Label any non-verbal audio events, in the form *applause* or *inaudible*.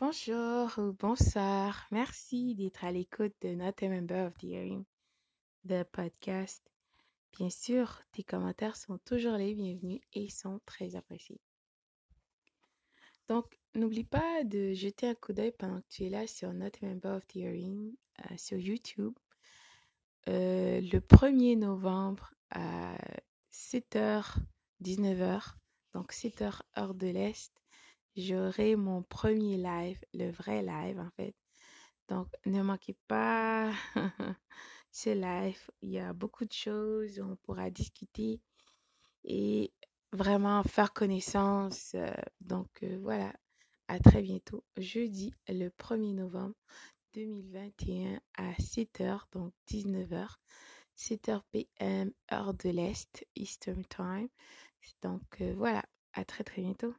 Bonjour ou bonsoir. Merci d'être à l'écoute de Not a Member of the Hearing, the podcast. Bien sûr, tes commentaires sont toujours les bienvenus et sont très appréciés. Donc, n'oublie pas de jeter un coup d'œil pendant que tu es là sur Not a Member of the Hearing euh, sur YouTube. Euh, le 1er novembre à 7h, 19h, donc 7h heure de l'Est, j'aurai mon premier live, le vrai live en fait. Donc, ne manquez pas *laughs* ce live. Il y a beaucoup de choses, on pourra discuter et vraiment faire connaissance. Euh, donc, euh, voilà, à très bientôt, jeudi le 1er novembre 2021 à 7h, donc 19h, 7h PM, heure de l'Est, Eastern Time. Donc, euh, voilà, à très très bientôt.